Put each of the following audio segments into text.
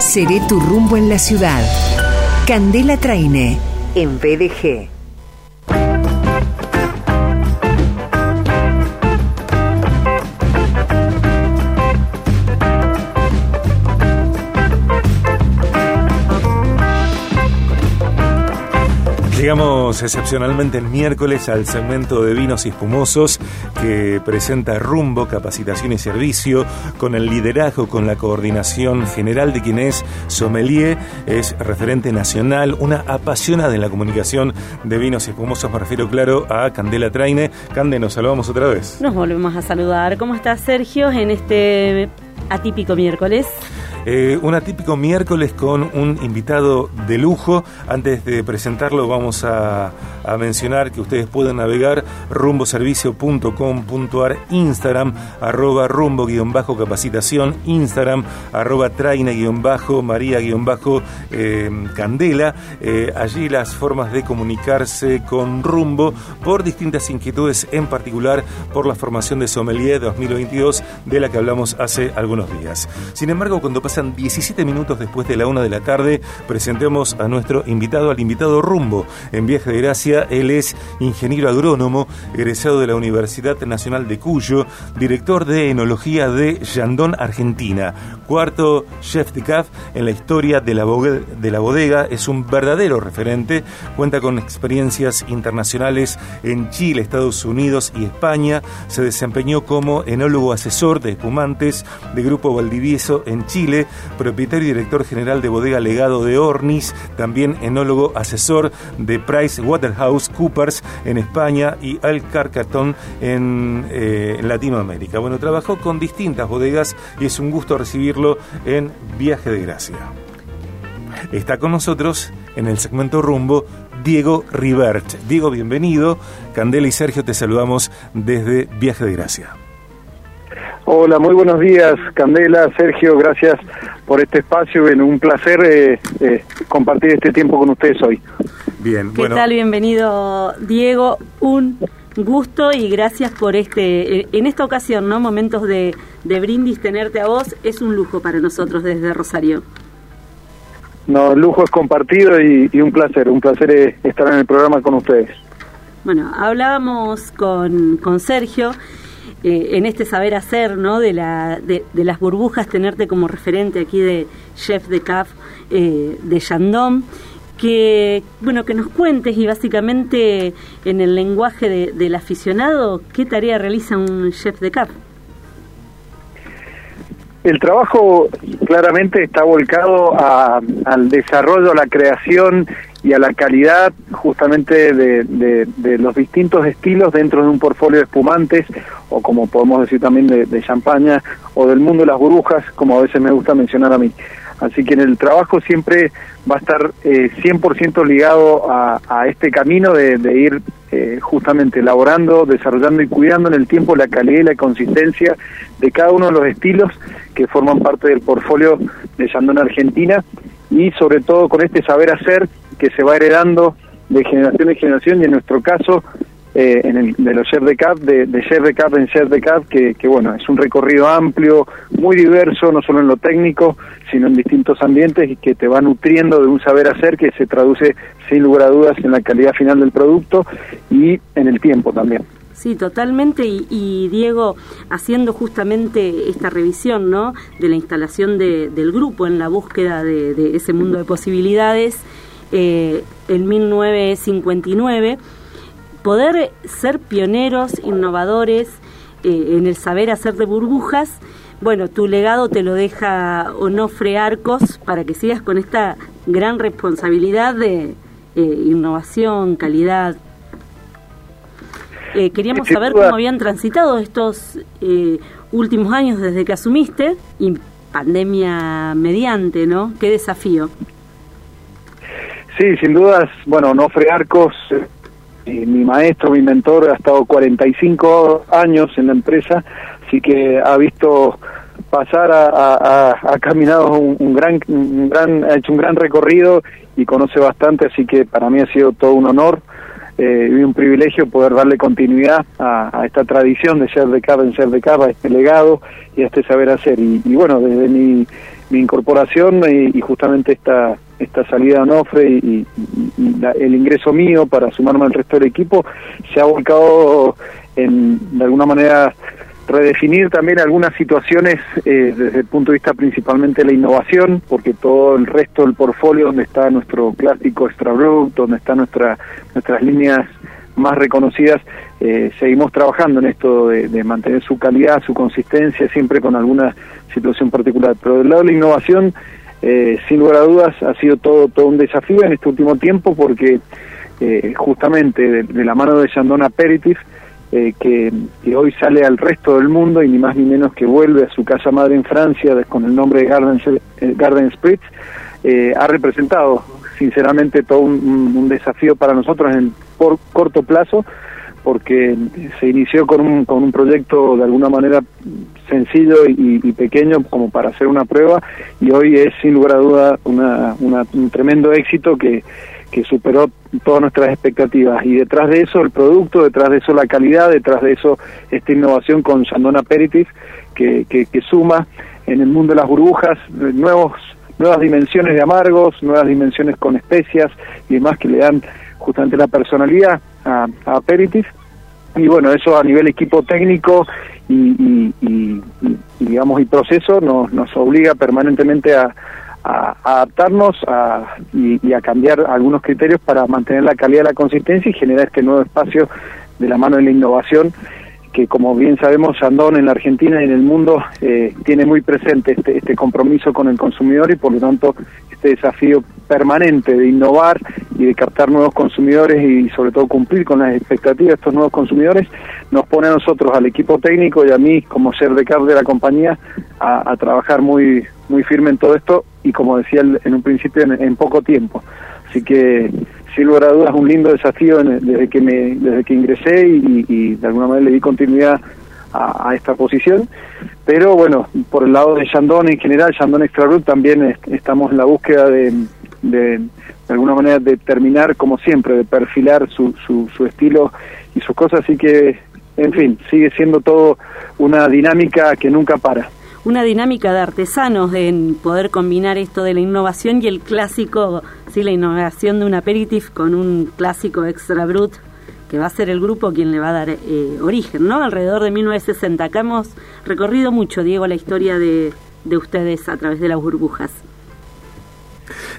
Seré tu rumbo en la ciudad. Candela Traine, en BDG. Llegamos excepcionalmente el miércoles al segmento de vinos y espumosos que presenta Rumbo, Capacitación y Servicio, con el liderazgo, con la coordinación general de quien es Sommelier, es referente nacional, una apasionada en la comunicación de vinos y espumosos. Me refiero, claro, a Candela Traine. Cande, nos saludamos otra vez. Nos volvemos a saludar. ¿Cómo estás, Sergio, en este atípico miércoles? Eh, un atípico miércoles con un invitado de lujo. Antes de presentarlo vamos a, mencionar que ustedes pueden navegar rumboservicio.com.ar, Instagram, arroba rumbo-capacitación, Instagram, arroba traina-maría-candela. Eh, allí las formas de comunicarse con Rumbo por distintas inquietudes, en particular por la formación de Sommelier 2022 de la que hablamos hace algunos días. Sin embargo, cuando pasa 17 minutos después de la una de la tarde. Presentemos a nuestro invitado, al invitado Rumbo, en Viaje de Gracia. Él es ingeniero agrónomo, egresado de la Universidad Nacional de Cuyo, director de enología de Yandón, Argentina. Cuarto chef de caf en la historia de la, de la bodega. Es un verdadero referente. Cuenta con experiencias internacionales en Chile, Estados Unidos y España. Se desempeñó como enólogo asesor de espumantes de Grupo Valdivieso en Chile propietario y director general de Bodega Legado de Ornis, también enólogo asesor de Price Waterhouse Coopers en España y Al Carcatón en, eh, en Latinoamérica. Bueno, trabajó con distintas bodegas y es un gusto recibirlo en Viaje de Gracia. Está con nosotros en el segmento Rumbo Diego Rivert. Diego, bienvenido. Candela y Sergio te saludamos desde Viaje de Gracia. Hola, muy buenos días, Candela, Sergio, gracias por este espacio. Un placer eh, eh, compartir este tiempo con ustedes hoy. Bien, ¿qué tal? Bienvenido, Diego. Un gusto y gracias por este, eh, en esta ocasión, ¿no? Momentos de, brindis, tenerte a vos es un lujo para nosotros desde Rosario. No, el lujo es compartido y, y un placer, un placer estar en el programa con ustedes. Bueno, hablábamos con, con Sergio eh, en este saber hacer, ¿no? De, la, de, las burbujas, tenerte como referente aquí de chef de CAF eh, de Chandon, que, bueno, que nos cuentes y básicamente en el lenguaje del aficionado, ¿qué tarea realiza un chef de CAF? El trabajo claramente está volcado al desarrollo, a la creación y a la calidad justamente de, los distintos estilos dentro de un portfolio de espumantes o como podemos decir también de, champaña o del mundo de las burbujas, como a veces me gusta mencionar a mí. Así que en el trabajo siempre va a estar eh, 100% ligado a, este camino de, ir eh, justamente elaborando, desarrollando y cuidando en el tiempo la calidad y la consistencia de cada uno de los estilos que forman parte del portfolio de Chandon Argentina y sobre todo con este saber hacer que se va heredando de generación en generación y en nuestro caso eh, en el, de los Chef de Cap, de, Chef de Cap en Chef de Cap, que, que bueno, es un recorrido amplio, muy diverso, no solo en lo técnico, sino en distintos ambientes y que te va nutriendo de un saber hacer que se traduce sin lugar a dudas en la calidad final del producto y en el tiempo también. Sí, totalmente. Y, Diego, haciendo justamente esta revisión ¿no? de la instalación de, del grupo en la búsqueda de, ese mundo de posibilidades, eh, en 1959, poder ser pioneros, innovadores eh, en el saber hacer de burbujas, bueno, tu legado te lo deja Onofre Arcos para que sigas con esta gran responsabilidad de eh, innovación, calidad. Eh, queríamos saber cómo habían transitado estos últimos años desde que asumiste y pandemia mediante, ¿no? Qué desafío. Sí, sin dudas, bueno, Onofre Arcos mi maestro, mi mentor, ha estado 45 años en la empresa, así que ha visto pasar, a, ha caminado un, gran, un gran, ha hecho un gran recorrido y conoce bastante, así que para mí ha sido todo un honor eh, y un privilegio poder darle continuidad a, esta tradición de ser de cava en ser de cava, a este legado y a este saber hacer. Y, y bueno, desde mi mi incorporación y, justamente esta esta salida a Onofre y, el ingreso mío para sumarme al resto del equipo se ha volcado en de alguna manera redefinir también algunas situaciones eh, desde el punto de vista principalmente de la innovación, porque todo el resto del portfolio, donde está nuestro clásico Extra donde están nuestra, nuestras líneas más reconocidas, eh, seguimos trabajando en esto de, mantener su calidad, su consistencia, siempre con alguna situación particular. Pero del lado de la innovación, eh, sin lugar a dudas, ha sido todo, todo un desafío en este último tiempo, porque justamente de, la mano de Chandon Aperitif, eh, que, hoy sale al resto del mundo y ni más ni menos que vuelve a su casa madre en Francia con el nombre de Garden, eh, Garden Spritz, eh, ha representado sinceramente todo un, desafío para nosotros en por corto plazo porque se inició con un, con un proyecto de alguna manera sencillo y, pequeño como para hacer una prueba y hoy es sin lugar a duda una, un tremendo éxito que, que superó todas nuestras expectativas. Y detrás de eso el producto, detrás de eso la calidad, detrás de eso esta innovación con Chandon Aperitif, que, que, suma en el mundo de las burbujas nuevos nuevas dimensiones de amargos, nuevas dimensiones con especias y demás que le dan justamente la personalidad a, Aperitif. Y bueno, eso a nivel equipo técnico y, y digamos y proceso nos, nos obliga permanentemente a, a, adaptarnos a, y, a cambiar algunos criterios para mantener la calidad de la consistencia y generar este nuevo espacio de la mano de la innovación que como bien sabemos Sandón en la Argentina y en el mundo eh, tiene muy presente este, este compromiso con el consumidor y por lo tanto este desafío permanente de innovar y de captar nuevos consumidores y sobre todo cumplir con las expectativas de estos nuevos consumidores nos pone a nosotros, al equipo técnico y a mí como ser de cargo de la compañía a trabajar muy muy firme en todo esto y como decía en un principio en, poco tiempo. Así que sin lugar a dudas un lindo desafío desde que me desde que ingresé y, de alguna manera le di continuidad a, esta posición. Pero bueno, por el lado de Shandon en general, Shandon Extra Root, también estamos en la búsqueda de, de, alguna manera de terminar como siempre, de perfilar su, su, su estilo y sus cosas. Así que, en fin, sigue siendo todo una dinámica que nunca para una dinámica de artesanos en poder combinar esto de la innovación y el clásico, sí, la innovación de un aperitif con un clásico extra brut que va a ser el grupo quien le va a dar eh, origen, ¿no? Alrededor de 1960. Acá hemos recorrido mucho, Diego, la historia de, de ustedes a través de las burbujas.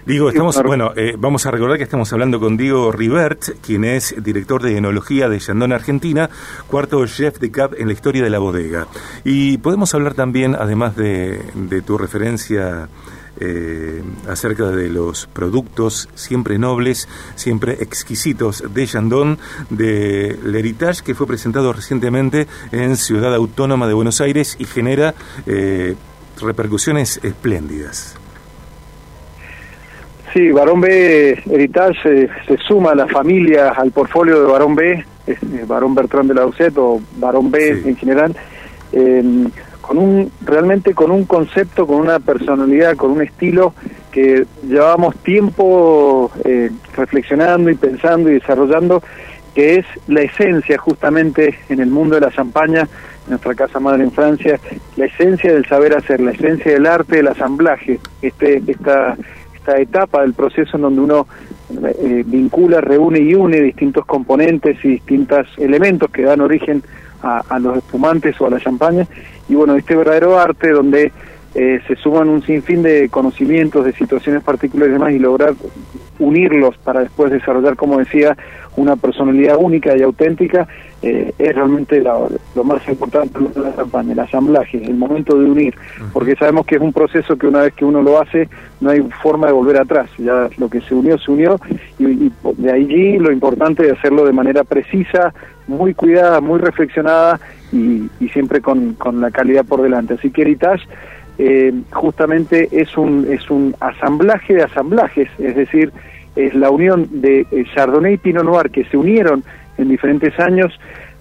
Digo, estamos, bueno, eh, vamos a recordar que estamos hablando con Diego Rivert, quien es director de enología de Yandón Argentina, cuarto chef de CAP en la historia de la bodega. Y podemos hablar también, además de, tu referencia eh, acerca de los productos siempre nobles, siempre exquisitos de Yandón, de L'Heritage, que fue presentado recientemente en Ciudad Autónoma de Buenos Aires y genera eh, repercusiones espléndidas. Sí, Barón B Heritage se suma a la familia, al portfolio de Barón B, eh, Barón Bertrand de la Ucet o Barón B en general, con un realmente con un concepto, con una personalidad, con un estilo que llevábamos tiempo eh, reflexionando y pensando y desarrollando, que es la esencia justamente en el mundo de la champaña, nuestra casa madre en Francia, la esencia del saber hacer, la esencia del arte del asamblaje, este, esta esta etapa del proceso en donde uno eh, vincula, reúne y une distintos componentes y distintos elementos que dan origen los espumantes o a la champaña. Y bueno, este verdadero arte donde eh, se suman un sinfín de conocimientos, de situaciones particulares y demás y lograr unirlos para después desarrollar, como decía, una personalidad única y auténtica, eh, es realmente lo más importante de la campaña, el asamblaje, el momento de unir, porque sabemos que es un proceso que una vez que uno lo hace, no hay forma de volver atrás, ya lo que se unió, se unió, y, de allí lo importante de hacerlo de manera precisa, muy cuidada, muy reflexionada y, siempre con, con, la calidad por delante. Así que Heritage eh, justamente es un, es un asamblaje de asamblajes, es decir, es la unión de eh, Chardonnay y Pinot Noir que se unieron en diferentes años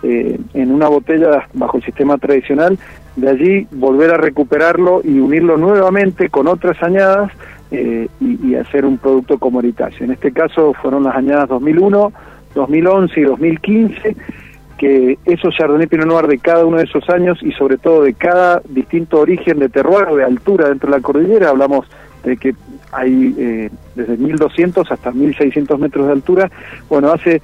eh, en una botella bajo el sistema tradicional, de allí volver a recuperarlo y unirlo nuevamente con otras añadas y, y, hacer un producto Heritage. En este caso fueron las añadas 2001, 2011 y 2015 que esos Chardonnay Pinot Noir de cada uno de esos años y sobre todo de cada distinto origen de terroir de altura dentro de la cordillera, hablamos de que hay eh, desde 1200 hasta 1600 metros de altura, bueno, hace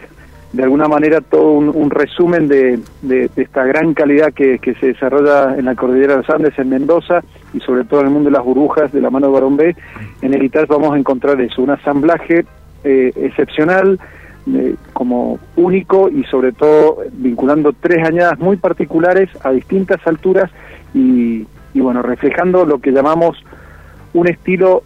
de alguna manera todo un, resumen de, de, esta gran calidad que, se desarrolla en la cordillera de los Andes, en Mendoza y sobre todo en el mundo de las burbujas de la mano de Barón B. En Heritage vamos a encontrar eso, un asamblaje eh, excepcional, eh, como único y sobre todo vinculando tres añadas muy particulares a distintas alturas y, y bueno, reflejando lo que llamamos un estilo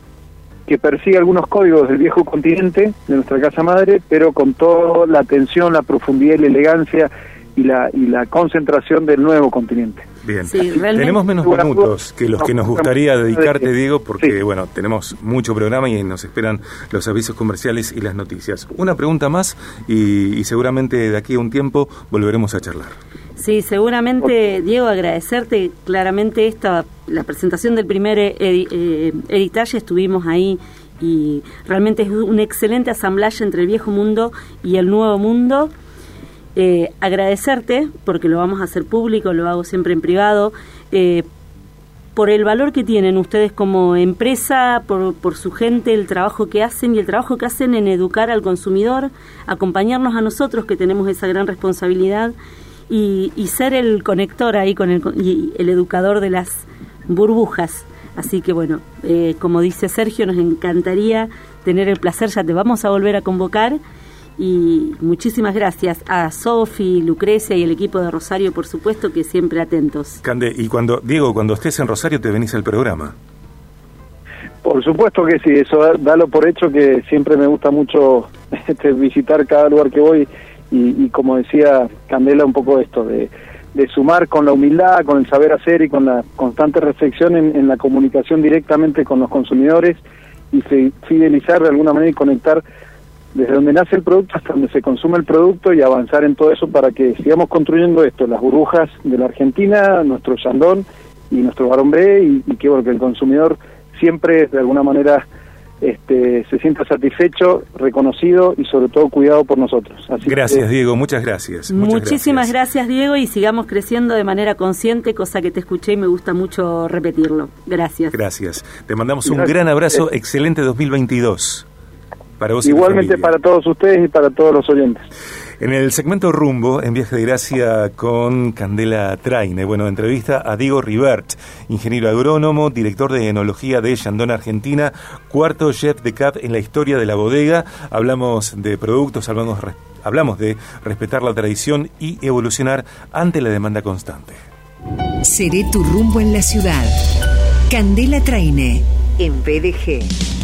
que persigue algunos códigos del viejo continente, de nuestra casa madre, pero con toda la atención, la profundidad y la elegancia y la, y la concentración del nuevo continente. Bien, tenemos menos minutos que los que nos gustaría dedicarte, Diego, porque bueno, tenemos mucho programa y nos esperan los avisos comerciales y las noticias. Una pregunta más y, seguramente de aquí a un tiempo volveremos a charlar. Sí, seguramente, Diego, agradecerte claramente esta, la presentación del primer eh, estuvimos ahí y realmente es un excelente asamblaje entre el viejo mundo y el nuevo mundo eh, agradecerte, porque lo vamos a hacer público, lo hago siempre en privado, eh, por el valor que tienen ustedes como empresa, por, por, su gente, el trabajo que hacen y el trabajo que hacen en educar al consumidor, acompañarnos a nosotros que tenemos esa gran responsabilidad y, ser el conector ahí con el, y el educador de las burbujas. Así que bueno, eh, como dice Sergio, nos encantaría tener el placer, ya te vamos a volver a convocar y muchísimas gracias a Sofi, Lucrecia y el equipo de Rosario, por supuesto, que siempre atentos. Cande, y cuando, Diego, cuando estés en Rosario, te venís al programa. Por supuesto que sí, eso dalo por hecho que siempre me gusta mucho este, visitar cada lugar que voy y, como decía Candela, un poco esto de, sumar con la humildad, con el saber hacer y con la constante reflexión en, en la comunicación directamente con los consumidores y fidelizar de alguna manera y conectar desde donde nace el producto hasta donde se consume el producto y avanzar en todo eso para que sigamos construyendo esto, las burbujas de la Argentina, nuestro Chandón y nuestro Barón B y, que, bueno, que el consumidor siempre de alguna manera este, se sienta satisfecho, reconocido y sobre todo cuidado por nosotros. gracias Diego, muchas gracias. Muchísimas gracias. Diego y sigamos creciendo de manera consciente, cosa que te escuché y me gusta mucho repetirlo. Gracias. Gracias. Te mandamos un gran abrazo, excelente 2022. Igualmente para todos ustedes y para todos los oyentes. En el segmento Rumbo, en Viaje de Gracia con Candela Traine, bueno, entrevista a Diego Rivert, ingeniero agrónomo, director de enología de Chandon Argentina, cuarto chef de CAP en la historia de la bodega. Hablamos de productos, hablamos, hablamos de respetar la tradición y evolucionar ante la demanda constante. Seré tu rumbo en la ciudad. Candela Traine, en BDG.